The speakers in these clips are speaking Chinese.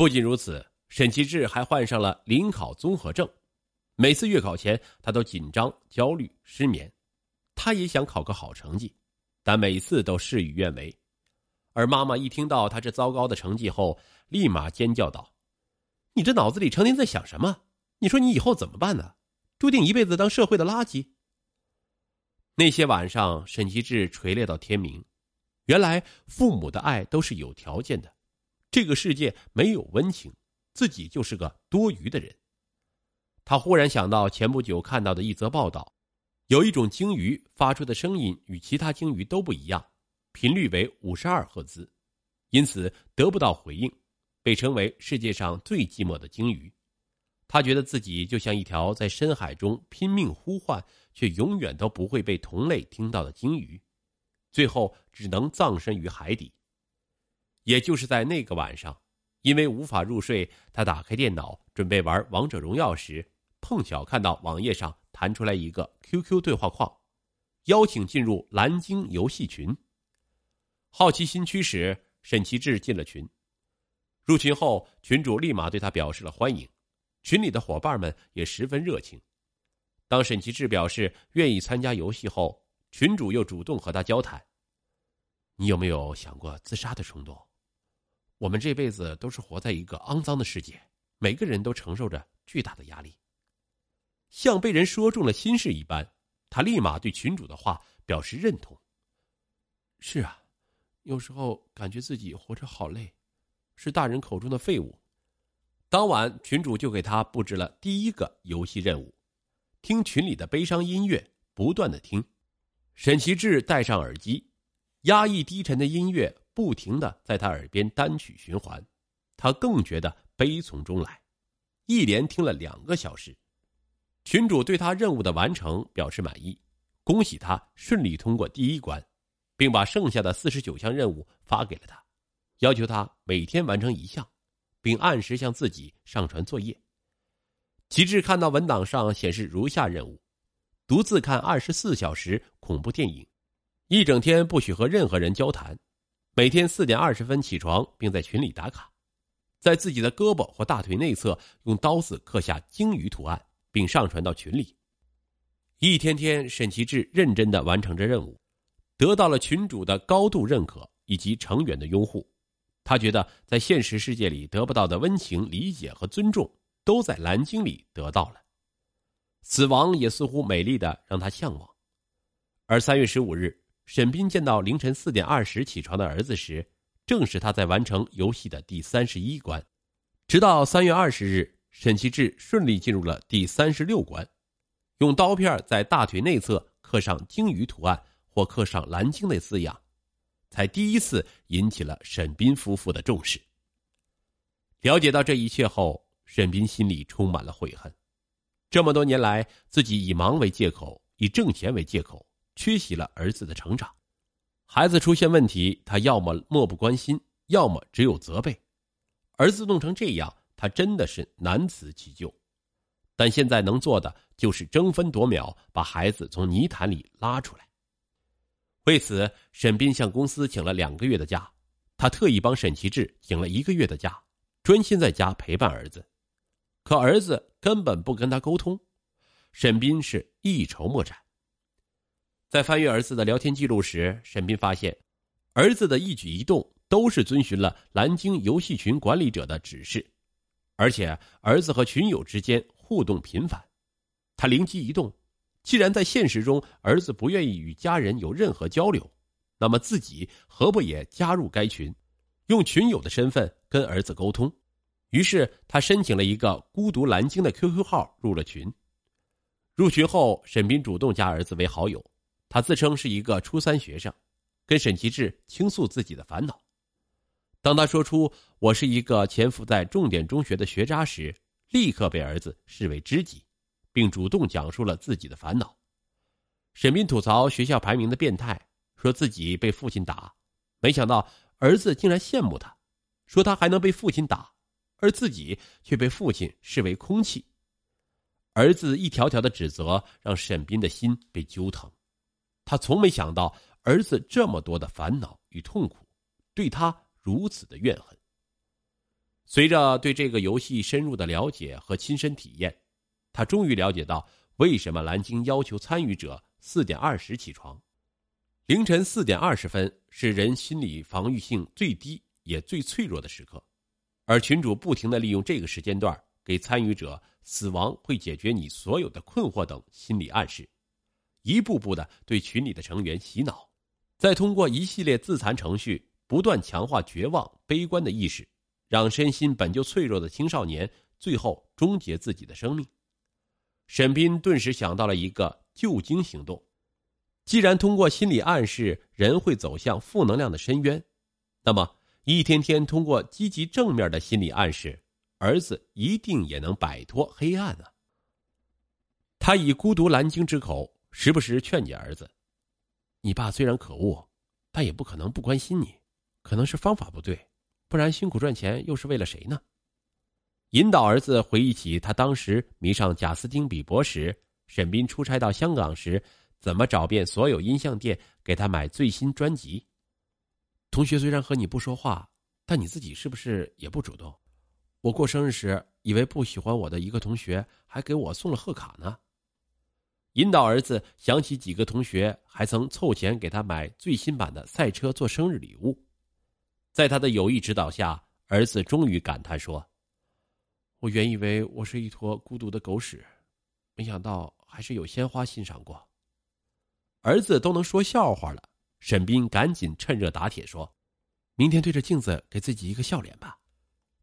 不仅如此，沈其志还患上了临考综合症，每次月考前他都紧张、焦虑、失眠。他也想考个好成绩，但每次都事与愿违。而妈妈一听到他这糟糕的成绩后，立马尖叫道：“你这脑子里成天在想什么？你说你以后怎么办呢？注定一辈子当社会的垃圾。”那些晚上，沈其志垂泪到天明。原来父母的爱都是有条件的，这个世界没有温情，自己就是个多余的人。他忽然想到前不久看到的一则报道。有一种鲸鱼发出的声音与其他鲸鱼都不一样，频率为五十二赫兹，因此得不到回应，被称为世界上最寂寞的鲸鱼。他觉得自己就像一条在深海中拼命呼唤却永远都不会被同类听到的鲸鱼，最后只能葬身于海底。也就是在那个晚上，因为无法入睡，他打开电脑准备玩王者荣耀时，碰巧看到网页上。弹出来一个 QQ 对话框，邀请进入蓝鲸游戏群。好奇心驱使，沈其志进了群。入群后，群主立马对他表示了欢迎，群里的伙伴们也十分热情。当沈其志表示愿意参加游戏后，群主又主动和他交谈：“你有没有想过自杀的冲动？我们这辈子都是活在一个肮脏的世界，每个人都承受着巨大的压力。”像被人说中了心事一般，他立马对群主的话表示认同。是啊，有时候感觉自己活着好累，是大人口中的废物。当晚，群主就给他布置了第一个游戏任务：听群里的悲伤音乐，不断的听。沈其志戴上耳机，压抑低沉的音乐不停的在他耳边单曲循环，他更觉得悲从中来，一连听了两个小时。群主对他任务的完成表示满意，恭喜他顺利通过第一关，并把剩下的四十九项任务发给了他，要求他每天完成一项，并按时向自己上传作业。齐志看到文档上显示如下任务：独自看二十四小时恐怖电影，一整天不许和任何人交谈，每天四点二十分起床并在群里打卡，在自己的胳膊或大腿内侧用刀子刻下鲸鱼图案。并上传到群里。一天天，沈其志认真的完成着任务，得到了群主的高度认可以及成员的拥护。他觉得在现实世界里得不到的温情、理解和尊重，都在蓝鲸里得到了。死亡也似乎美丽的让他向往。而三月十五日，沈斌见到凌晨四点二十起床的儿子时，正是他在完成游戏的第三十一关。直到三月二十日。沈其志顺利进入了第三十六关，用刀片在大腿内侧刻上鲸鱼图案或刻上蓝鲸的字样，才第一次引起了沈斌夫妇的重视。了解到这一切后，沈斌心里充满了悔恨。这么多年来，自己以忙为借口，以挣钱为借口，缺席了儿子的成长。孩子出现问题，他要么漠不关心，要么只有责备。儿子弄成这样。他真的是难辞其咎，但现在能做的就是争分夺秒把孩子从泥潭里拉出来。为此，沈斌向公司请了两个月的假，他特意帮沈其志请了一个月的假，专心在家陪伴儿子。可儿子根本不跟他沟通，沈斌是一筹莫展。在翻阅儿子的聊天记录时，沈斌发现，儿子的一举一动都是遵循了蓝鲸游戏群管理者的指示。而且儿子和群友之间互动频繁，他灵机一动，既然在现实中儿子不愿意与家人有任何交流，那么自己何不也加入该群，用群友的身份跟儿子沟通？于是他申请了一个“孤独蓝鲸”的 QQ 号入了群。入群后，沈斌主动加儿子为好友，他自称是一个初三学生，跟沈其志倾诉自己的烦恼。当他说出“我是一个潜伏在重点中学的学渣”时，立刻被儿子视为知己，并主动讲述了自己的烦恼。沈斌吐槽学校排名的变态，说自己被父亲打，没想到儿子竟然羡慕他，说他还能被父亲打，而自己却被父亲视为空气。儿子一条条的指责让沈斌的心被揪疼，他从没想到儿子这么多的烦恼与痛苦，对他。如此的怨恨。随着对这个游戏深入的了解和亲身体验，他终于了解到为什么蓝鲸要求参与者四点二十起床。凌晨四点二十分是人心理防御性最低也最脆弱的时刻，而群主不停的利用这个时间段给参与者“死亡会解决你所有的困惑”等心理暗示，一步步的对群里的成员洗脑，再通过一系列自残程序不断强化绝望、悲观的意识。让身心本就脆弱的青少年最后终结自己的生命，沈斌顿时想到了一个救精行动。既然通过心理暗示人会走向负能量的深渊，那么一天天通过积极正面的心理暗示，儿子一定也能摆脱黑暗啊！他以孤独蓝鲸之口，时不时劝解儿子：“你爸虽然可恶，但也不可能不关心你，可能是方法不对。”不然辛苦赚钱又是为了谁呢？引导儿子回忆起他当时迷上贾斯汀比伯时，沈斌出差到香港时，怎么找遍所有音像店给他买最新专辑。同学虽然和你不说话，但你自己是不是也不主动？我过生日时，以为不喜欢我的一个同学还给我送了贺卡呢。引导儿子想起几个同学还曾凑钱给他买最新版的赛车做生日礼物。在他的有意指导下，儿子终于感叹说：“我原以为我是一坨孤独的狗屎，没想到还是有鲜花欣赏过。”儿子都能说笑话了，沈斌赶紧趁热打铁说：“明天对着镜子给自己一个笑脸吧。”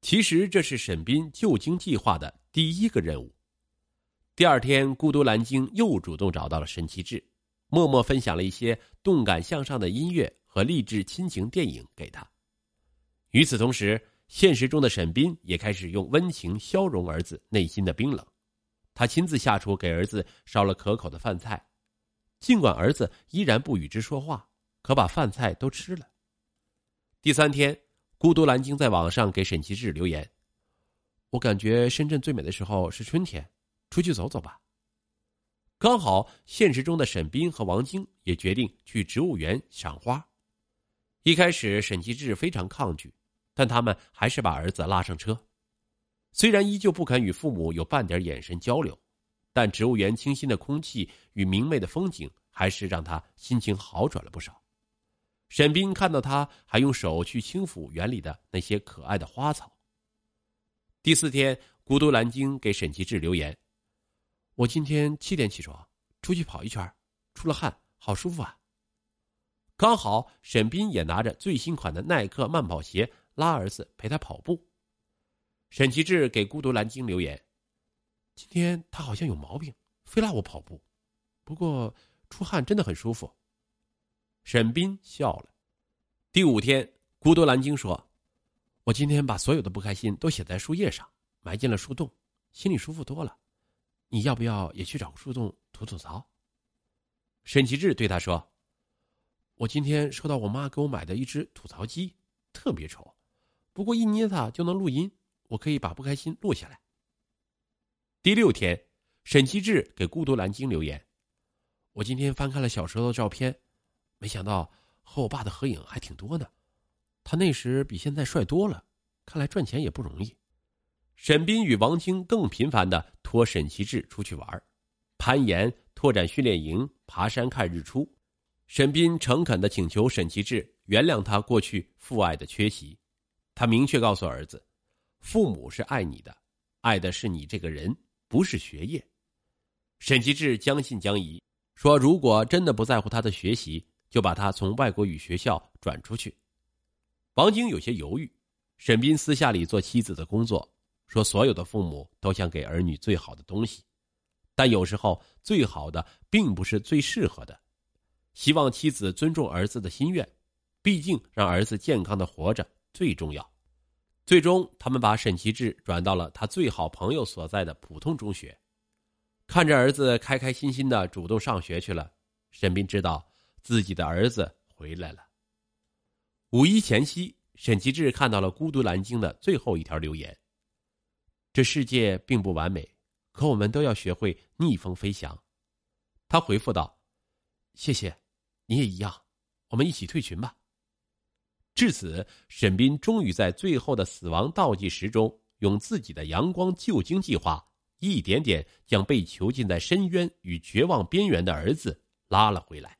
其实这是沈斌救精计划的第一个任务。第二天，孤独蓝鲸又主动找到了沈其志，默默分享了一些动感向上的音乐和励志亲情电影给他。与此同时，现实中的沈斌也开始用温情消融儿子内心的冰冷。他亲自下厨给儿子烧了可口的饭菜，尽管儿子依然不与之说话，可把饭菜都吃了。第三天，孤独蓝鲸在网上给沈其志留言：“我感觉深圳最美的时候是春天，出去走走吧。”刚好现实中的沈斌和王晶也决定去植物园赏花。一开始，沈其志非常抗拒。但他们还是把儿子拉上车，虽然依旧不肯与父母有半点眼神交流，但植物园清新的空气与明媚的风景还是让他心情好转了不少。沈斌看到他还用手去轻抚园里的那些可爱的花草。第四天，孤独蓝鲸给沈其志留言：“我今天七点起床，出去跑一圈，出了汗，好舒服啊。”刚好沈斌也拿着最新款的耐克慢跑鞋。拉儿子陪他跑步。沈其志给孤独蓝鲸留言：“今天他好像有毛病，非拉我跑步。不过出汗真的很舒服。”沈斌笑了。第五天，孤独蓝鲸说：“我今天把所有的不开心都写在树叶上，埋进了树洞，心里舒服多了。你要不要也去找个树洞吐吐槽？”沈其志对他说：“我今天收到我妈给我买的一只吐槽机，特别丑。”不过一捏它就能录音，我可以把不开心录下来。第六天，沈其志给孤独蓝鲸留言：“我今天翻看了小时候的照片，没想到和我爸的合影还挺多呢。他那时比现在帅多了，看来赚钱也不容易。”沈斌与王晶更频繁的托沈其志出去玩，攀岩、拓展训练营、爬山看日出。沈斌诚恳的请求沈其志原谅他过去父爱的缺席。他明确告诉儿子：“父母是爱你的，爱的是你这个人，不是学业。”沈其志将信将疑，说：“如果真的不在乎他的学习，就把他从外国语学校转出去。”王晶有些犹豫。沈斌私下里做妻子的工作，说：“所有的父母都想给儿女最好的东西，但有时候最好的并不是最适合的。希望妻子尊重儿子的心愿，毕竟让儿子健康的活着。”最重要，最终他们把沈其志转到了他最好朋友所在的普通中学。看着儿子开开心心的主动上学去了，沈斌知道自己的儿子回来了。五一前夕，沈其志看到了孤独蓝鲸的最后一条留言：“这世界并不完美，可我们都要学会逆风飞翔。”他回复道：“谢谢，你也一样，我们一起退群吧。”至此，沈斌终于在最后的死亡倒计时中，用自己的阳光救精计划，一点点将被囚禁在深渊与绝望边缘的儿子拉了回来。